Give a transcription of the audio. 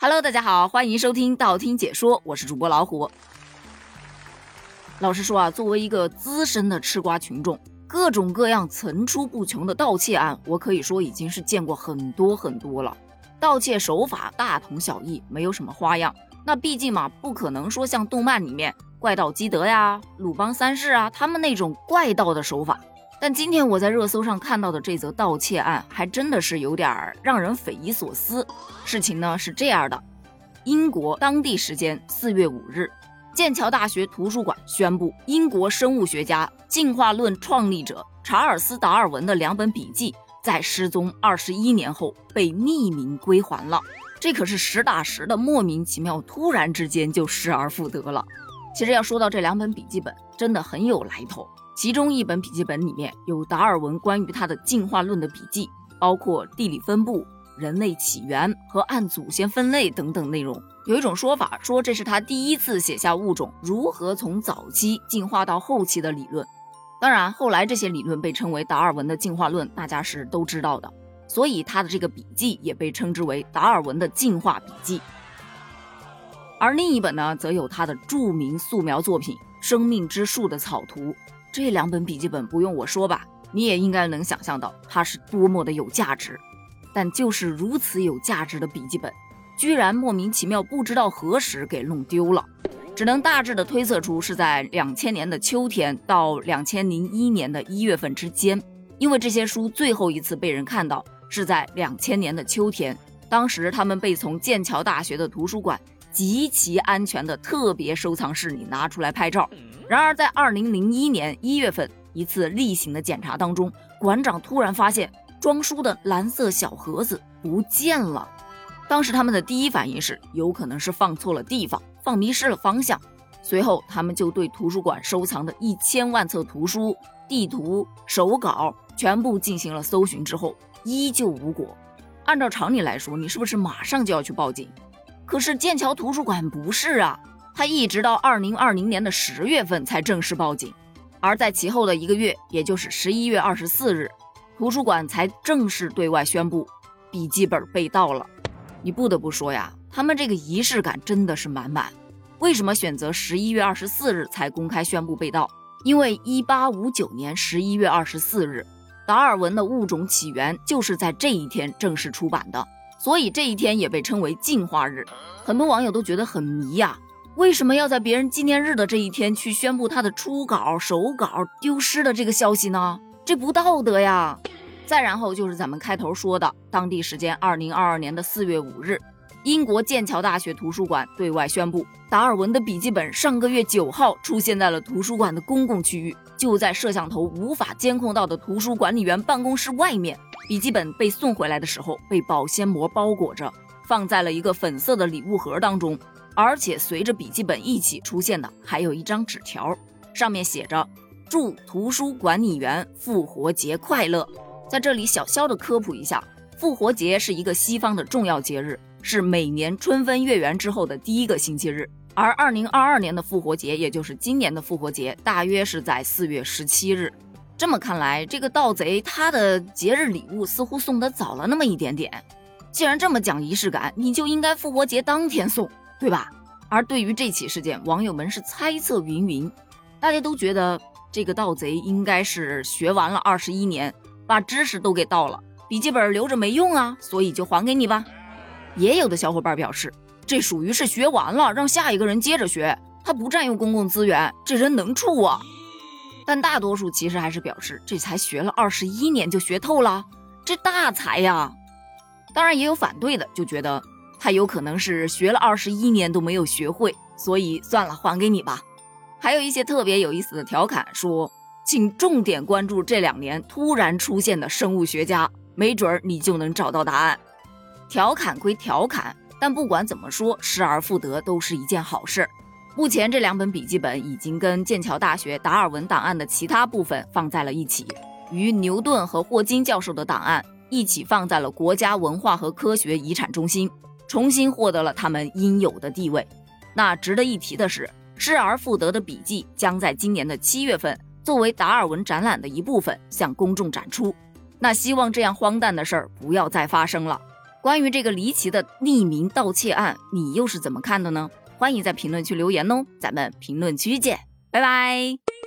Hello，大家好，欢迎收听道听解说，我是主播老虎。老实说啊，作为一个资深的吃瓜群众，各种各样层出不穷的盗窃案，我可以说已经是见过很多很多了。盗窃手法大同小异，没有什么花样。那毕竟嘛，不可能说像动漫里面怪盗基德呀、鲁邦三世啊他们那种怪盗的手法。但今天我在热搜上看到的这则盗窃案，还真的是有点让人匪夷所思。事情呢是这样的：英国当地时间四月五日，剑桥大学图书馆宣布，英国生物学家进化论创立者查尔斯·达尔文的两本笔记，在失踪二十一年后被匿名归还了。这可是实打实的莫名其妙，突然之间就失而复得了。其实要说到这两本笔记本，真的很有来头。其中一本笔记本里面有达尔文关于他的进化论的笔记，包括地理分布、人类起源和按祖先分类等等内容。有一种说法说这是他第一次写下物种如何从早期进化到后期的理论。当然，后来这些理论被称为达尔文的进化论，大家是都知道的。所以他的这个笔记也被称之为达尔文的进化笔记。而另一本呢，则有他的著名素描作品《生命之树》的草图。这两本笔记本不用我说吧，你也应该能想象到它是多么的有价值。但就是如此有价值的笔记本，居然莫名其妙不知道何时给弄丢了，只能大致的推测出是在两千年的秋天到两千零一年的一月份之间，因为这些书最后一次被人看到是在两千年的秋天，当时他们被从剑桥大学的图书馆极其安全的特别收藏室里拿出来拍照。然而，在二零零一年一月份一次例行的检查当中，馆长突然发现装书的蓝色小盒子不见了。当时他们的第一反应是，有可能是放错了地方，放迷失了方向。随后，他们就对图书馆收藏的一千万册图书、地图、手稿全部进行了搜寻，之后依旧无果。按照常理来说，你是不是马上就要去报警？可是剑桥图书馆不是啊。他一直到二零二零年的十月份才正式报警，而在其后的一个月，也就是十一月二十四日，图书馆才正式对外宣布笔记本被盗了。你不得不说呀，他们这个仪式感真的是满满。为什么选择十一月二十四日才公开宣布被盗？因为一八五九年十一月二十四日，达尔文的物种起源就是在这一天正式出版的，所以这一天也被称为进化日。很多网友都觉得很迷呀。为什么要在别人纪念日的这一天去宣布他的初稿、手稿丢失的这个消息呢？这不道德呀！再然后就是咱们开头说的，当地时间二零二二年的四月五日，英国剑桥大学图书馆对外宣布，达尔文的笔记本上个月九号出现在了图书馆的公共区域，就在摄像头无法监控到的图书管理员办公室外面。笔记本被送回来的时候，被保鲜膜包裹着，放在了一个粉色的礼物盒当中。而且随着笔记本一起出现的，还有一张纸条，上面写着“祝图书管理员复活节快乐”。在这里小小的科普一下，复活节是一个西方的重要节日，是每年春分月圆之后的第一个星期日。而二零二二年的复活节，也就是今年的复活节，大约是在四月十七日。这么看来，这个盗贼他的节日礼物似乎送得早了那么一点点。既然这么讲仪式感，你就应该复活节当天送。对吧？而对于这起事件，网友们是猜测云云，大家都觉得这个盗贼应该是学完了二十一年，把知识都给盗了，笔记本留着没用啊，所以就还给你吧。也有的小伙伴表示，这属于是学完了，让下一个人接着学，他不占用公共资源，这人能处啊。但大多数其实还是表示，这才学了二十一年就学透了，这大才呀。当然也有反对的，就觉得。他有可能是学了二十一年都没有学会，所以算了，还给你吧。还有一些特别有意思的调侃说，请重点关注这两年突然出现的生物学家，没准儿你就能找到答案。调侃归调侃，但不管怎么说，失而复得都是一件好事。目前这两本笔记本已经跟剑桥大学达尔文档案的其他部分放在了一起，与牛顿和霍金教授的档案一起放在了国家文化和科学遗产中心。重新获得了他们应有的地位。那值得一提的是，失而复得的笔记将在今年的七月份作为达尔文展览的一部分向公众展出。那希望这样荒诞的事儿不要再发生了。关于这个离奇的匿名盗窃案，你又是怎么看的呢？欢迎在评论区留言哦，咱们评论区见，拜拜。